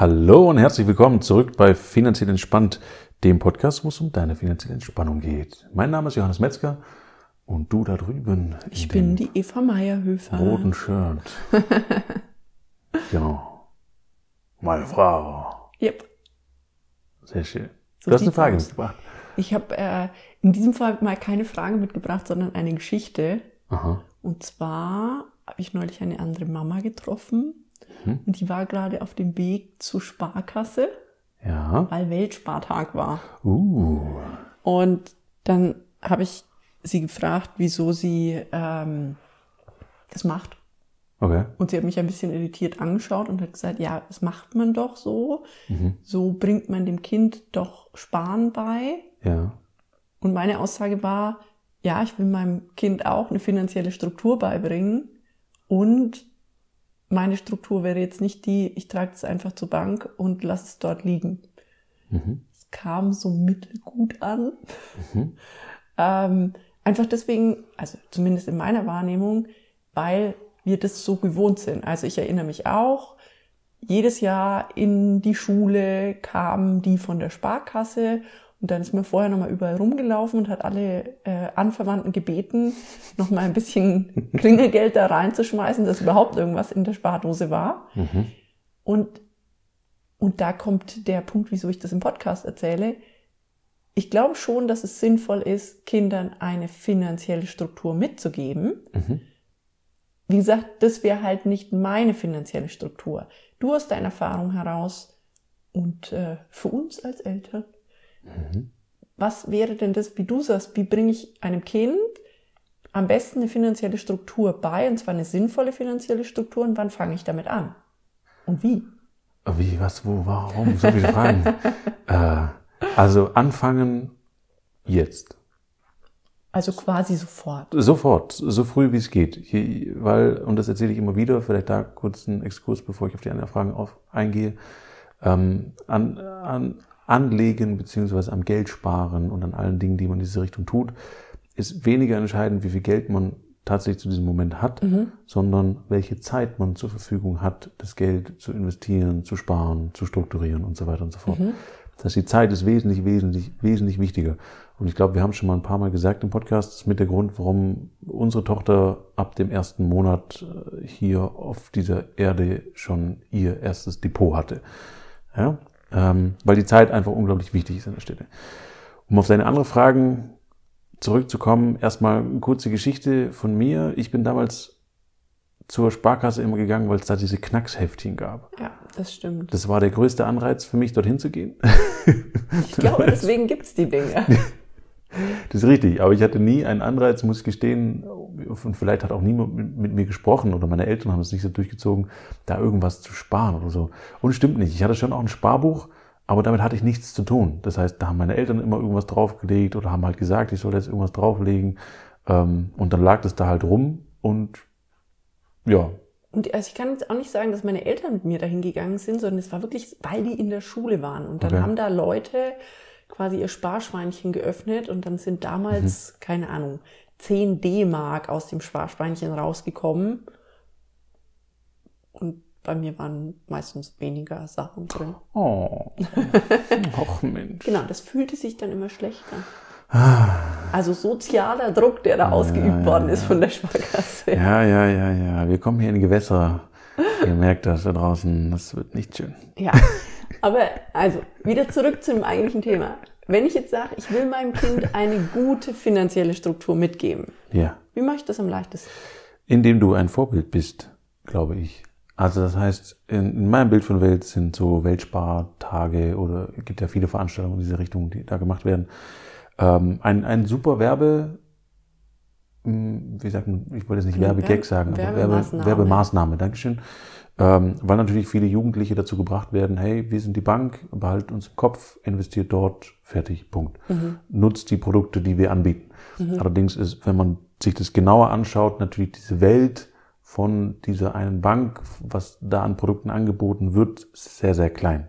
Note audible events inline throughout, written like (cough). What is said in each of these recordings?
Hallo und herzlich willkommen zurück bei Finanziell Entspannt, dem Podcast, wo es um deine finanzielle Entspannung geht. Mein Name ist Johannes Metzger und du da drüben. Ich bin die Eva Meierhöfer. Roten Shirt. (laughs) genau. Meine Frau. Yep. Sehr schön. So du hast eine Frage aus. mitgebracht. Ich habe äh, in diesem Fall mal keine Frage mitgebracht, sondern eine Geschichte. Aha. Und zwar habe ich neulich eine andere Mama getroffen Mhm. und die war gerade auf dem Weg zur Sparkasse, Ja. weil Weltspartag war. Uh. Und dann habe ich sie gefragt, wieso sie ähm, das macht. Okay. Und sie hat mich ein bisschen irritiert angeschaut und hat gesagt, ja, das macht man doch so. Mhm. So bringt man dem Kind doch Sparen bei. Ja. Und meine Aussage war, ja, ich will meinem Kind auch eine finanzielle Struktur beibringen. Und meine Struktur wäre jetzt nicht die, ich trage es einfach zur Bank und lasse es dort liegen. Mhm. Es kam so mittelgut an. Mhm. (laughs) Ähm, einfach deswegen, also zumindest in meiner Wahrnehmung, weil wir das so gewohnt sind. Also ich erinnere mich auch, jedes Jahr in die Schule kamen die von der Sparkasse und dann ist mir vorher nochmal überall rumgelaufen und hat alle äh, Anverwandten gebeten, nochmal ein bisschen (laughs) Klingelgeld da reinzuschmeißen, dass überhaupt irgendwas in der Spardose war. Mhm. Und, und da kommt der Punkt, wieso ich das im Podcast erzähle. Ich glaube schon, dass es sinnvoll ist, Kindern eine finanzielle Struktur mitzugeben. Mhm. Wie gesagt, das wäre halt nicht meine finanzielle Struktur. Du aus deiner Erfahrung heraus und äh, für uns als Eltern, Mhm. was wäre denn das, wie du sagst, wie bringe ich einem Kind am besten eine finanzielle Struktur bei, und zwar eine sinnvolle finanzielle Struktur, und wann fange ich damit an? Und wie? Wie, was, wo, warum? So viele Fragen. (laughs) äh, also anfangen jetzt. Also quasi sofort. Sofort, so früh wie es geht. Je, weil, und das erzähle ich immer wieder, vielleicht da kurz einen Exkurs, bevor ich auf die anderen Fragen auf, eingehe. Ähm, an, an Anlegen beziehungsweise am Geld sparen und an allen Dingen, die man in diese Richtung tut, ist weniger entscheidend, wie viel Geld man tatsächlich zu diesem Moment hat, Mhm. sondern welche Zeit man zur Verfügung hat, das Geld zu investieren, zu sparen, zu strukturieren und so weiter und so fort. Mhm. Das heißt, die Zeit ist wesentlich, wesentlich, wesentlich wichtiger. Und ich glaube, wir haben schon mal ein paar Mal gesagt im Podcast, das ist mit der Grund, warum unsere Tochter ab dem ersten Monat äh, hier auf dieser Erde schon ihr erstes Depot hatte. Ja? Ähm, weil die Zeit einfach unglaublich wichtig ist an der Stelle. Um auf deine andere Fragen zurückzukommen, erstmal eine kurze Geschichte von mir. Ich bin damals zur Sparkasse immer gegangen, weil es da diese Knacksheftchen gab. Ja, das stimmt. Das war der größte Anreiz für mich, dorthin zu gehen. Ich glaube, (laughs) deswegen gibt's die Dinge. (laughs) Das ist richtig, aber ich hatte nie einen Anreiz, muss ich gestehen, und vielleicht hat auch niemand mit, mit mir gesprochen oder meine Eltern haben es nicht so durchgezogen, da irgendwas zu sparen oder so. Und stimmt nicht, ich hatte schon auch ein Sparbuch, aber damit hatte ich nichts zu tun. Das heißt, da haben meine Eltern immer irgendwas draufgelegt oder haben halt gesagt, ich soll jetzt irgendwas drauflegen. Ähm, Und dann lag das da halt rum und ja, Und also ich kann jetzt auch nicht sagen, dass meine Eltern mit mir dahin gegangen sind, sondern es war wirklich, weil die in der Schule waren. Und dann Okay. haben da Leute quasi ihr Sparschweinchen geöffnet und dann sind damals, keine Ahnung, 10 D-Mark aus dem Sparschweinchen rausgekommen. Und bei mir waren meistens weniger Sachen drin. oh, ach Mensch. Genau, das fühlte sich dann immer schlechter. Ah. Also sozialer Druck, der da ausgeübt ja, worden ja. ist von der Sparkasse. Ja, ja, ja, ja, wir kommen hier in Gewässer. Ihr merkt das da draußen, das wird nicht schön. Ja, (laughs) aber also wieder zurück zum eigentlichen Thema. Wenn ich jetzt sage, ich will meinem Kind eine gute finanzielle Struktur mitgeben, Ja. wie mache ich das am leichtesten? Indem du ein Vorbild bist, glaube ich. Also das heißt, in, in meinem Bild von Welt sind so Weltspartage oder es gibt ja viele Veranstaltungen in diese Richtung, die da gemacht werden. Ähm, ein, ein super Werbe, wie sagt man, ich wollte jetzt nicht Werbegag Werbe- sagen, aber Werbe, Werbemaßnahme. Werbemaßnahme, Dankeschön. Ähm, weil natürlich viele Jugendliche dazu gebracht werden, hey, wir sind die Bank, behaltet uns im Kopf, investiert dort, fertig, Punkt. Nutzt die Produkte, die wir anbieten. Allerdings ist, wenn man sich das genauer anschaut, natürlich diese Welt von dieser einen Bank, was da an Produkten angeboten wird, sehr, sehr klein.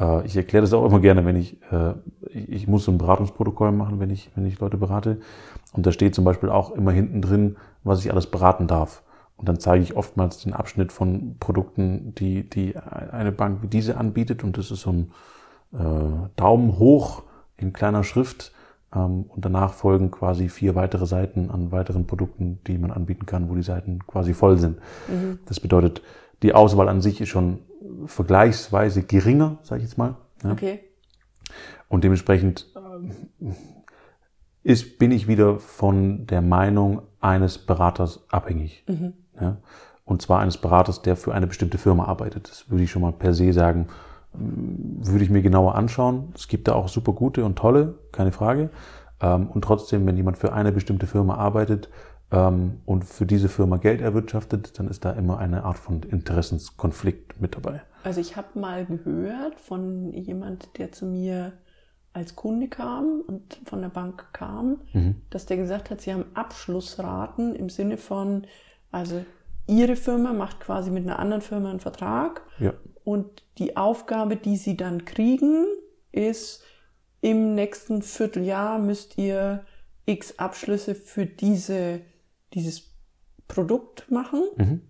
Äh, ich erkläre das auch immer gerne, wenn ich, äh, ich, muss so ein Beratungsprotokoll machen, wenn ich, wenn ich Leute berate. Und da steht zum Beispiel auch immer hinten drin, was ich alles beraten darf. Und dann zeige ich oftmals den Abschnitt von Produkten, die, die eine Bank wie diese anbietet. Und das ist so ein äh, Daumen hoch in kleiner Schrift. Ähm, und danach folgen quasi vier weitere Seiten an weiteren Produkten, die man anbieten kann, wo die Seiten quasi voll sind. Mhm. Das bedeutet, die Auswahl an sich ist schon vergleichsweise geringer, sage ich jetzt mal. Ja. Okay. Und dementsprechend äh, ist, bin ich wieder von der Meinung eines Beraters abhängig. Mhm. Ja? Und zwar eines Beraters, der für eine bestimmte Firma arbeitet. Das würde ich schon mal per se sagen, würde ich mir genauer anschauen. Es gibt da auch super gute und tolle, keine Frage. Ähm, und trotzdem, wenn jemand für eine bestimmte Firma arbeitet ähm, und für diese Firma Geld erwirtschaftet, dann ist da immer eine Art von Interessenskonflikt mit dabei. Also ich habe mal gehört von jemand, der zu mir als Kunde kam und von der Bank kam, mhm. dass der gesagt hat, sie haben Abschlussraten im Sinne von, also ihre Firma macht quasi mit einer anderen Firma einen Vertrag ja. und die Aufgabe, die sie dann kriegen, ist, im nächsten Vierteljahr müsst ihr x Abschlüsse für diese, dieses Produkt machen. Mhm.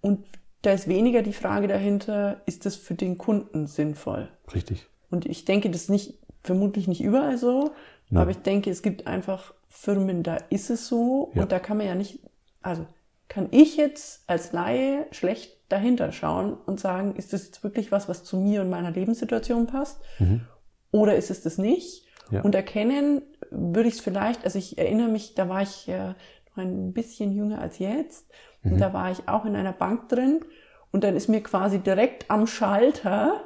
Und da ist weniger die Frage dahinter, ist das für den Kunden sinnvoll? Richtig. Und ich denke, das ist nicht, vermutlich nicht überall so, Nein. aber ich denke, es gibt einfach Firmen, da ist es so ja. und da kann man ja nicht, also kann ich jetzt als Laie schlecht dahinter schauen und sagen, ist das jetzt wirklich was, was zu mir und meiner Lebenssituation passt? Mhm. Oder ist es das nicht? Ja. Und erkennen würde ich es vielleicht, also ich erinnere mich, da war ich äh, noch ein bisschen jünger als jetzt mhm. und da war ich auch in einer Bank drin und dann ist mir quasi direkt am Schalter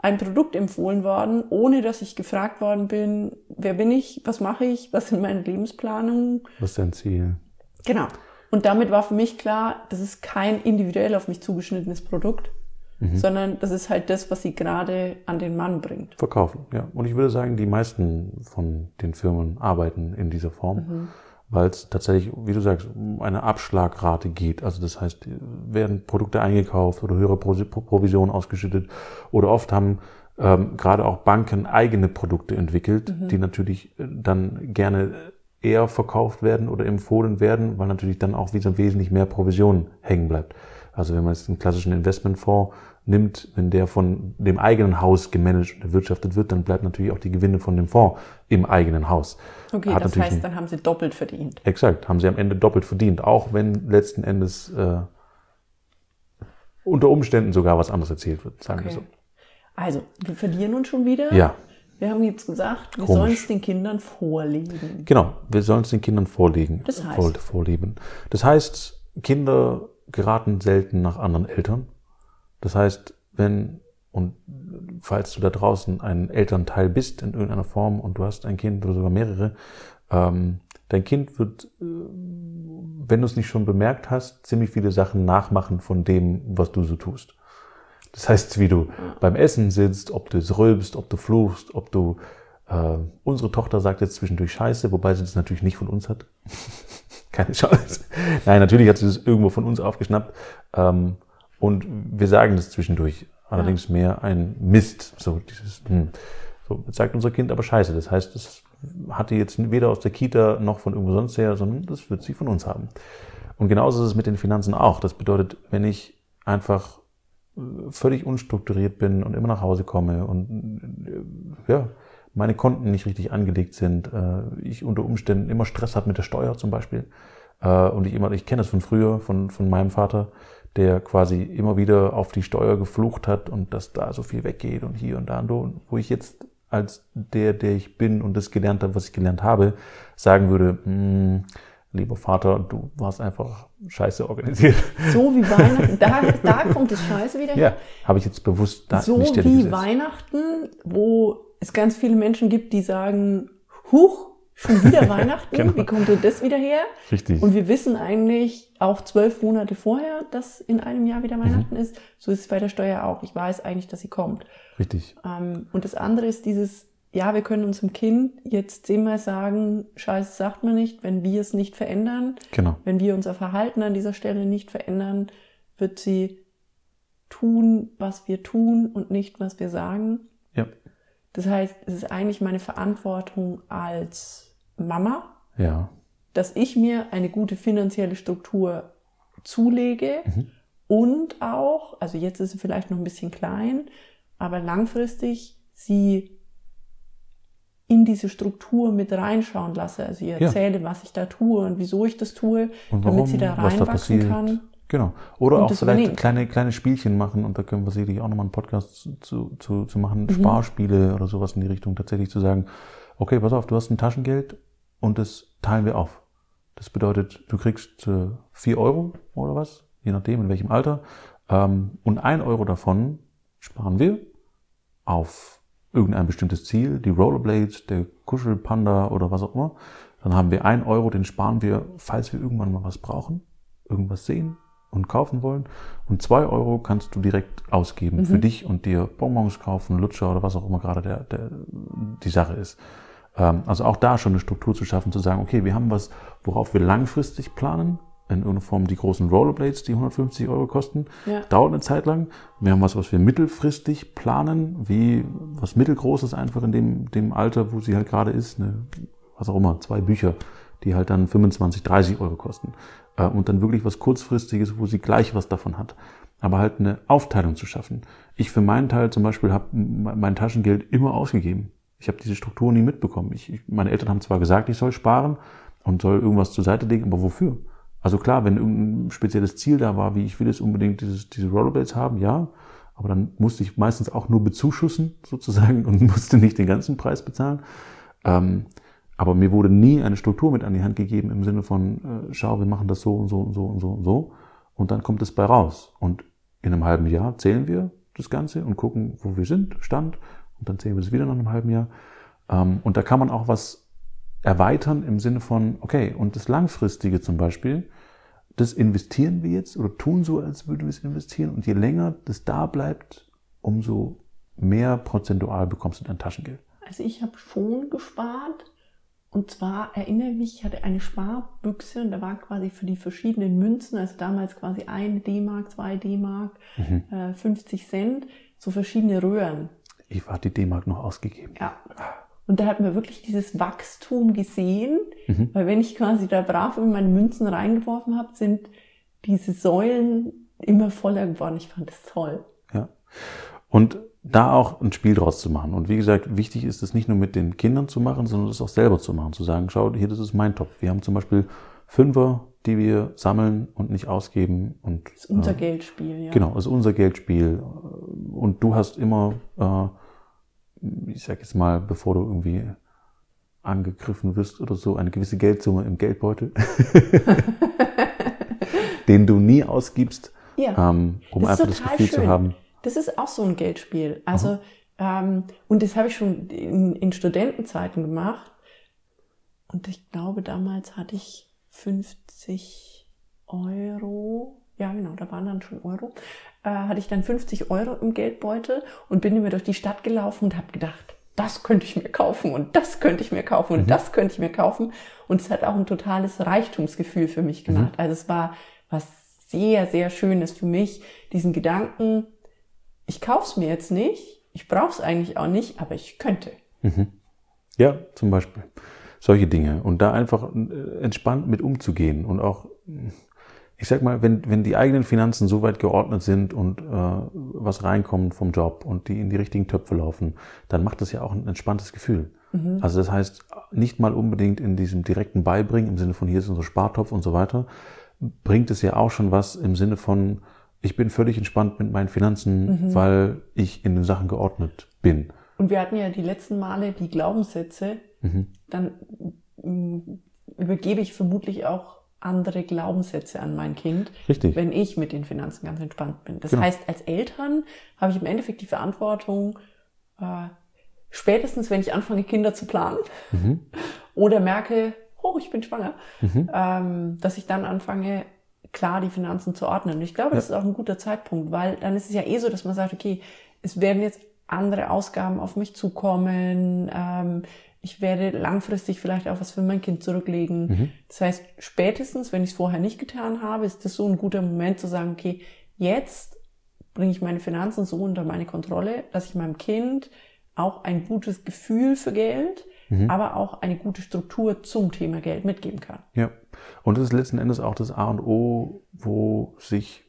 ein Produkt empfohlen worden, ohne dass ich gefragt worden bin, wer bin ich, was mache ich, was sind meine Lebensplanungen. Was ist dein Ziel? Genau. Und damit war für mich klar, das ist kein individuell auf mich zugeschnittenes Produkt, mhm. sondern das ist halt das, was sie gerade an den Mann bringt. Verkaufen, ja. Und ich würde sagen, die meisten von den Firmen arbeiten in dieser Form. Mhm weil es tatsächlich, wie du sagst, um eine Abschlagrate geht. Also das heißt, werden Produkte eingekauft oder höhere Provisionen ausgeschüttet oder oft haben ähm, gerade auch Banken eigene Produkte entwickelt, mhm. die natürlich äh, dann gerne eher verkauft werden oder empfohlen werden, weil natürlich dann auch wieder wesentlich mehr Provision hängen bleibt. Also wenn man jetzt einen klassischen Investmentfonds nimmt, wenn der von dem eigenen Haus gemanagt und erwirtschaftet wird, dann bleibt natürlich auch die Gewinne von dem Fonds im eigenen Haus. Okay, Hat das heißt, dann haben sie doppelt verdient. Exakt, haben sie am Ende doppelt verdient, auch wenn letzten Endes äh, unter Umständen sogar was anderes erzählt wird, sagen okay. wir so. Also, wir verlieren uns schon wieder. Ja. Wir haben jetzt gesagt, wir sollen es den Kindern vorlegen. Genau, wir sollen es den Kindern vorlegen. Das heißt? Vorleben. Das heißt, Kinder geraten selten nach anderen Eltern. Das heißt, wenn und falls du da draußen ein Elternteil bist in irgendeiner Form und du hast ein Kind oder sogar mehrere, ähm, dein Kind wird, äh, wenn du es nicht schon bemerkt hast, ziemlich viele Sachen nachmachen von dem, was du so tust. Das heißt, wie du beim Essen sitzt, ob du es rülpst, ob du fluchst, ob du äh, unsere Tochter sagt jetzt zwischendurch Scheiße, wobei sie das natürlich nicht von uns hat. (laughs) Keine Chance. Nein, natürlich hat sie das irgendwo von uns aufgeschnappt. Ähm, und wir sagen das zwischendurch. Allerdings ja. mehr ein Mist. So, dieses, hm. so, jetzt sagt unser Kind aber Scheiße. Das heißt, das hat die jetzt weder aus der Kita noch von irgendwo sonst her, sondern das wird sie von uns haben. Und genauso ist es mit den Finanzen auch. Das bedeutet, wenn ich einfach äh, völlig unstrukturiert bin und immer nach Hause komme und äh, ja, meine Konten nicht richtig angelegt sind, äh, ich unter Umständen immer Stress habe mit der Steuer zum Beispiel und ich immer, ich kenne das von früher, von, von meinem Vater, der quasi immer wieder auf die Steuer geflucht hat und dass da so viel weggeht und hier und da und da, wo ich jetzt als der, der ich bin und das gelernt habe, was ich gelernt habe, sagen würde, hm, lieber Vater, du warst einfach scheiße organisiert. So wie Weihnachten, da, da (laughs) kommt das Scheiße wieder her. Ja, habe ich jetzt bewusst da so nicht So wie Weihnachten, wo es ganz viele Menschen gibt, die sagen, huch, Schon wieder (laughs) Weihnachten? genau. Wie kommt denn das wieder her? Richtig. Und wir wissen eigentlich auch zwölf Monate vorher, dass in einem Jahr wieder Weihnachten mhm. ist. So ist es bei der Steuer auch. Ich weiß eigentlich, dass sie kommt. Richtig. Ähm, und das andere ist dieses, ja, wir können unserem Kind jetzt zehnmal sagen, Scheiße sagt man nicht, wenn wir es nicht verändern. Genau. Wenn wir unser Verhalten an dieser Stelle nicht verändern, wird sie tun, was wir tun und nicht, was wir sagen. Ja. Das heißt, es ist eigentlich meine Verantwortung als Mama, ja. dass ich mir eine gute finanzielle Struktur zulege und auch, also jetzt ist sie vielleicht noch ein bisschen klein, aber langfristig sie in diese Struktur mit reinschauen lasse. Also ihr Ja. erzähle, was ich da tue und wieso ich das tue, Und damit warum, sie da da reinwachsen passiert. kann. Genau. Oder auch vielleicht übernimmt. kleine, kleine Spielchen machen und da können wir sicherlich auch nochmal einen Podcast zu, zu, zu, machen, Mhm. Sparspiele oder sowas in die Richtung, tatsächlich zu sagen, okay, pass auf, du hast ein Taschengeld und das teilen wir auf. Das bedeutet, du kriegst äh, 4 Euro oder was, je nachdem in welchem Alter, ähm, und ein Euro davon sparen wir auf irgendein bestimmtes Ziel, die Rollerblades, der Kuschelpanda oder was auch immer. Dann haben wir ein Euro, den sparen wir, falls wir irgendwann mal was brauchen, irgendwas sehen und kaufen wollen. Und zwei Euro kannst du direkt ausgeben für dich und dir Bonbons kaufen, Lutscher oder was auch immer gerade der, der, die Sache ist. Ähm, Also auch da schon eine Struktur zu schaffen, zu sagen, okay, wir haben was, worauf wir langfristig planen, in irgendeiner Form die großen Rollerblades, die 150 Euro kosten, Ja. dauert eine Zeit lang. Wir haben was, was wir mittelfristig planen, wie was mittelgroßes einfach in dem, dem Alter, wo sie halt gerade ist, eine, was auch immer, zwei Bücher, die halt dann 25, 30 Euro kosten. Äh, Und dann wirklich was kurzfristiges, wo sie gleich was davon hat. Aber halt eine Aufteilung zu schaffen. Ich für meinen Teil zum Beispiel habe mein Taschengeld immer ausgegeben. Ich habe diese Struktur nie mitbekommen. Ich, ich, meine Eltern haben zwar gesagt, ich soll sparen und soll irgendwas zur Seite legen, aber wofür? Also klar, wenn irgendein spezielles Ziel da war, wie ich will jetzt unbedingt dieses, diese Rollerblades haben, ja, aber dann musste ich meistens auch nur bezuschussen sozusagen (laughs) und musste nicht den ganzen Preis bezahlen. Ähm, aber mir wurde nie eine Struktur mit an die Hand gegeben im Sinne von, äh, schau, wir machen das so und so und so und so und so und dann kommt es bei raus. Und in einem halben Jahr zählen wir das Ganze und gucken, wo wir sind, Stand, und dann zählen wir es wieder nach einem halben Jahr. Ähm, und da kann man auch was erweitern im Sinne von, okay, und das Langfristige zum Beispiel, das investieren wir jetzt oder tun so, als würden wir es investieren. Und je länger das da bleibt, umso mehr prozentual bekommst du dein Taschengeld. Also ich habe schon gespart. Und zwar erinnere ich mich, ich hatte eine Sparbüchse und da war quasi für die verschiedenen Münzen, also damals quasi 1 D-Mark, 2 D-Mark, äh, 50 Cent, so verschiedene Röhren. Ich hat die D-Mark noch ausgegeben. Ja. Und da hat man wirklich dieses Wachstum gesehen, weil wenn ich quasi da brav in meine Münzen reingeworfen habe, sind diese Säulen immer voller geworden. Ich fand das toll. Ja. Und da auch ein Spiel draus zu machen. Und wie gesagt, wichtig ist es nicht nur mit den Kindern zu machen, sondern es auch selber zu machen. Zu sagen, schau, hier, das ist mein Topf. Wir haben zum Beispiel Fünfer, die wir sammeln und nicht ausgeben. Und, Das ist unser äh, Geldspiel, ja. Genau, das ist unser Geldspiel. Und du hast immer, äh, ich sag jetzt mal, bevor du irgendwie angegriffen wirst oder so, eine gewisse Geldsumme im Geldbeutel, (laughs) den du nie ausgibst, Ja. ähm, um einfach das Gefühl zu schön. haben, Das ist auch so ein Geldspiel. Also, ähm, und das habe ich schon in, in Studentenzeiten gemacht. Und ich glaube, damals hatte ich 50 Euro. Ja, genau, da waren dann schon Euro. Äh, hatte ich dann 50 Euro im Geldbeutel und bin immer durch die Stadt gelaufen und habe gedacht, das könnte ich mir kaufen und das könnte ich mir kaufen und das könnte ich mir kaufen. Und es hat auch ein totales Reichtumsgefühl für mich gemacht. Also es war was sehr, sehr Schönes für mich, diesen Gedanken, ich kauf's mir jetzt nicht, ich brauch's eigentlich auch nicht, aber ich könnte. Ja, zum Beispiel. Solche Dinge. Und da einfach äh, entspannt mit umzugehen und auch, ich sag mal, wenn, wenn die eigenen Finanzen so weit geordnet sind und äh, was reinkommt vom Job und die in die richtigen Töpfe laufen, dann macht das ja auch ein entspanntes Gefühl. Also das heißt, nicht mal unbedingt in diesem direkten Beibringen, im Sinne von hier ist unser Spartopf und so weiter, bringt es ja auch schon was im Sinne von, ich bin völlig entspannt mit meinen Finanzen, weil ich in den Sachen geordnet bin. Und wir hatten ja die letzten Male die Glaubenssätze, dann mm, übergebe ich vermutlich auch andere Glaubenssätze an mein Kind, Richtig. wenn ich mit den Finanzen ganz entspannt bin. Das Genau. heißt, als Eltern habe ich im Endeffekt die Verantwortung, äh, spätestens wenn ich anfange, Kinder zu planen (laughs) oder merke, oh, ich bin schwanger, ähm, dass ich dann anfange, klar die Finanzen zu ordnen. Und ich glaube, das ist auch ein guter Zeitpunkt, weil dann ist es ja eh so, dass man sagt, okay, es werden jetzt andere Ausgaben auf mich zukommen, ähm, ich werde langfristig vielleicht auch was für mein Kind zurücklegen. Das heißt, spätestens, wenn ich es vorher nicht getan habe, ist das so ein guter Moment zu sagen, okay, jetzt bringe ich meine Finanzen so unter meine Kontrolle, dass ich meinem Kind auch ein gutes Gefühl für Geld, mhm. aber auch eine gute Struktur zum Thema Geld mitgeben kann. Ja, und das ist letzten Endes auch das A und O, wo sich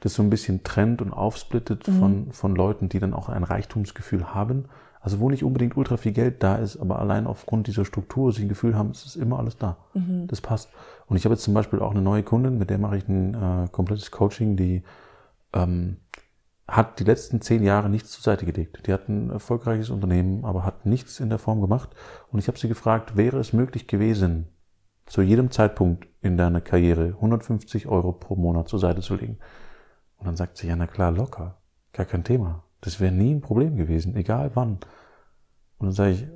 das so ein bisschen trennt und aufsplittet mhm. von, von Leuten, die dann auch ein Reichtumsgefühl haben. Also wo nicht unbedingt ultra viel Geld da ist, aber allein aufgrund dieser Struktur sich ein Gefühl haben, es ist immer alles da. Mhm. Das passt. Und ich habe jetzt zum Beispiel auch eine neue Kundin, mit der mache ich ein äh, komplettes Coaching, die ähm, hat die letzten zehn Jahre nichts zur Seite gelegt. Die hat ein erfolgreiches Unternehmen, aber hat nichts in der Form gemacht. Und ich habe sie gefragt, wäre es möglich gewesen, zu jedem Zeitpunkt in deiner Karriere 150 Euro pro Monat zur Seite zu legen? Und dann sagt sie, ja, na klar, locker. Gar kein Thema. Das wäre nie ein Problem gewesen, egal wann. Und dann sage ich,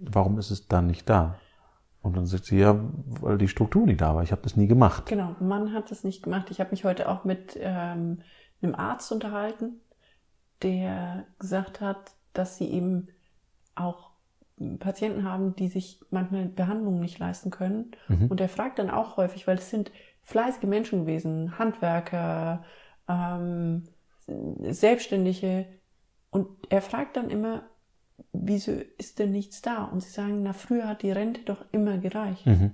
warum ist es dann nicht da? Und dann sagt sie, ja, weil die Struktur nicht da war. Ich habe das nie gemacht. Genau, man hat das nicht gemacht. Ich habe mich heute auch mit ähm, einem Arzt unterhalten, der gesagt hat, dass sie eben auch Patienten haben, die sich manchmal Behandlungen nicht leisten können. Mhm. Und er fragt dann auch häufig, weil es sind fleißige Menschen gewesen, Handwerker, ähm, Selbstständige. Und er fragt dann immer, wieso ist denn nichts da? Und sie sagen, na, früher hat die Rente doch immer gereicht. Mhm.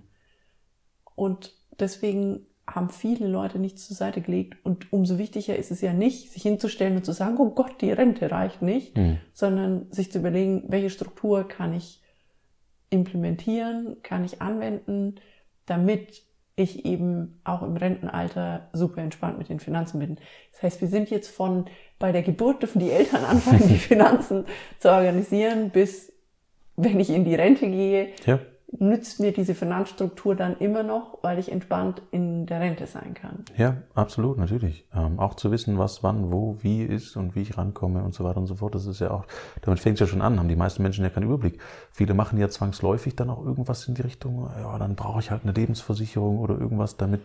Und deswegen haben viele Leute nichts zur Seite gelegt. Und umso wichtiger ist es ja nicht, sich hinzustellen und zu sagen, oh Gott, die Rente reicht nicht, mhm. sondern sich zu überlegen, welche Struktur kann ich implementieren, kann ich anwenden, damit ich eben auch im Rentenalter super entspannt mit den Finanzen bin. Das heißt, wir sind jetzt von bei der Geburt dürfen die Eltern (laughs) anfangen, die (laughs) Finanzen zu organisieren, bis wenn ich in die Rente gehe, ja nützt mir diese Finanzstruktur dann immer noch, weil ich entspannt in der Rente sein kann. Ja, absolut, natürlich. Ähm, auch zu wissen, was wann, wo, wie ist und wie ich rankomme und so weiter und so fort. Das ist ja auch, damit fängt es ja schon an, haben die meisten Menschen ja keinen Überblick. Viele machen ja zwangsläufig dann auch irgendwas in die Richtung, ja, dann brauche ich halt eine Lebensversicherung oder irgendwas, damit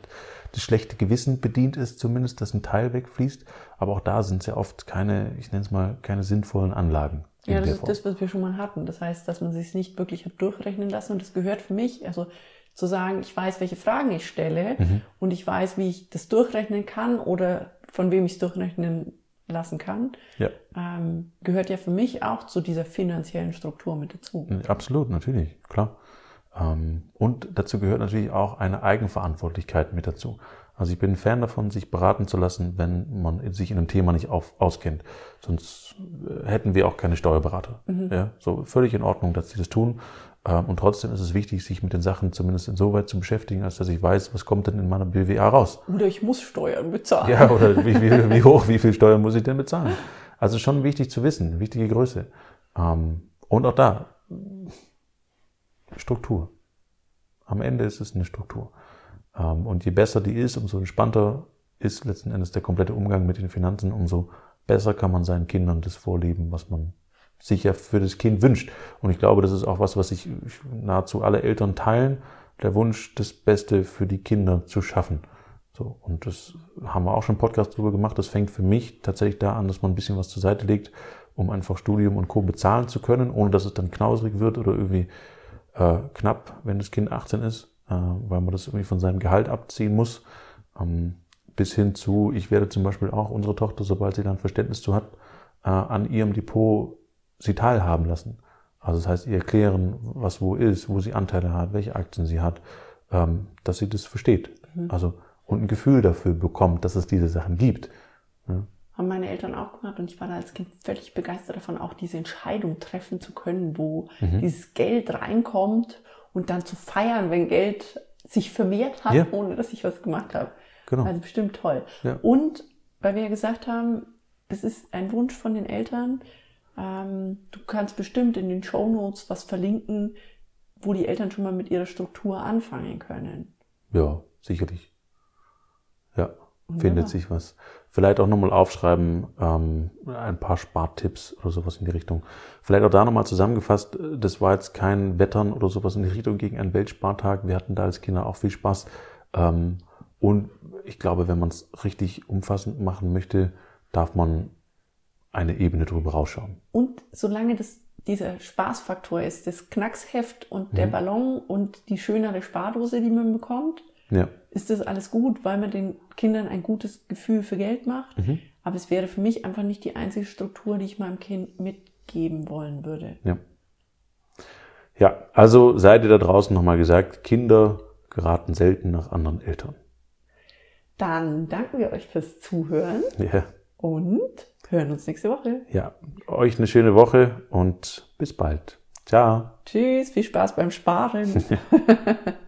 das schlechte Gewissen bedient ist, zumindest, dass ein Teil wegfließt. Aber auch da sind es ja oft keine, ich nenne es mal, keine sinnvollen Anlagen. Ja, das ist das, was wir schon mal hatten. Das heißt, dass man sich nicht wirklich hat durchrechnen lassen. Und das gehört für mich, also zu sagen, ich weiß, welche Fragen ich stelle mhm. und ich weiß, wie ich das durchrechnen kann oder von wem ich es durchrechnen lassen kann, ja. ähm, gehört ja für mich auch zu dieser finanziellen Struktur mit dazu. Absolut, natürlich, klar. Ähm, und dazu gehört natürlich auch eine Eigenverantwortlichkeit mit dazu. Also ich bin ein Fan davon, sich beraten zu lassen, wenn man sich in einem Thema nicht auf, auskennt. Sonst äh, hätten wir auch keine Steuerberater. Mhm. Ja, so völlig in Ordnung, dass sie das tun. Ähm, und trotzdem ist es wichtig, sich mit den Sachen zumindest insoweit zu beschäftigen, als dass ich weiß, was kommt denn in meiner BWA raus. Oder ich muss Steuern bezahlen. Ja, oder wie, wie, wie hoch, wie viel Steuern muss ich denn bezahlen? Also schon wichtig zu wissen, wichtige Größe. Ähm, und auch da, Struktur. Am Ende ist es eine Struktur. Ähm, und je besser die ist, umso entspannter ist letzten Endes der komplette Umgang mit den Finanzen, umso besser kann man seinen Kindern das vorleben, was man sich ja für das Kind wünscht. Und ich glaube, das ist auch was, was sich nahezu alle Eltern teilen, der Wunsch, das Beste für die Kinder zu schaffen. So, und das haben wir auch schon einen Podcast drüber gemacht. Das fängt für mich tatsächlich da an, dass man ein bisschen was zur Seite legt, um einfach Studium und Co. bezahlen zu können, ohne dass es dann knausrig wird oder irgendwie äh, knapp, wenn das Kind 18 ist äh, weil man das irgendwie von seinem Gehalt abziehen muss. Ähm, bis hin zu, ich werde zum Beispiel auch unsere Tochter, sobald sie dann Verständnis zu hat, äh, an ihrem Depot sie teilhaben lassen. Also das heißt, ihr erklären, was wo ist, wo sie Anteile hat, welche Aktien sie hat, ähm, dass sie das versteht. Mhm. Also und ein Gefühl dafür bekommt, dass es diese Sachen gibt. Ja. Haben meine Eltern auch gemacht und ich war da als Kind völlig begeistert davon, auch diese Entscheidung treffen zu können, wo mhm. dieses Geld reinkommt und dann zu feiern, wenn Geld sich vermehrt hat, ja. ohne dass ich was gemacht habe. Genau. Also bestimmt toll. Ja. Und weil wir ja gesagt haben, das ist ein Wunsch von den Eltern, ähm, du kannst bestimmt in den Show Notes was verlinken, wo die Eltern schon mal mit ihrer Struktur anfangen können. Ja, sicherlich. Ja, findet sich was. Vielleicht auch nochmal aufschreiben, ähm, ein paar Spartipps oder sowas in die Richtung. Vielleicht auch da nochmal zusammengefasst, das war jetzt kein Wettern oder sowas in die Richtung gegen einen Weltspartag. Wir hatten da als Kinder auch viel Spaß. Ähm, und ich glaube, wenn man es richtig umfassend machen möchte, darf man eine Ebene drüber rausschauen. Und solange das dieser Spaßfaktor ist, das Knacksheft und mhm. der Ballon und die schönere Spardose, die man bekommt, ja. Ist das alles gut, weil man den Kindern ein gutes Gefühl für Geld macht. Mhm. Aber es wäre für mich einfach nicht die einzige Struktur, die ich meinem Kind mitgeben wollen würde. Ja. Ja, also seid ihr da draußen nochmal gesagt, Kinder geraten selten nach anderen Eltern. Dann danken wir euch fürs Zuhören Ja, und hören uns nächste Woche. ja. euch eine schöne Woche und bis bald. Ciao. Tschüss, viel Spaß beim Sparen. (laughs) (laughs)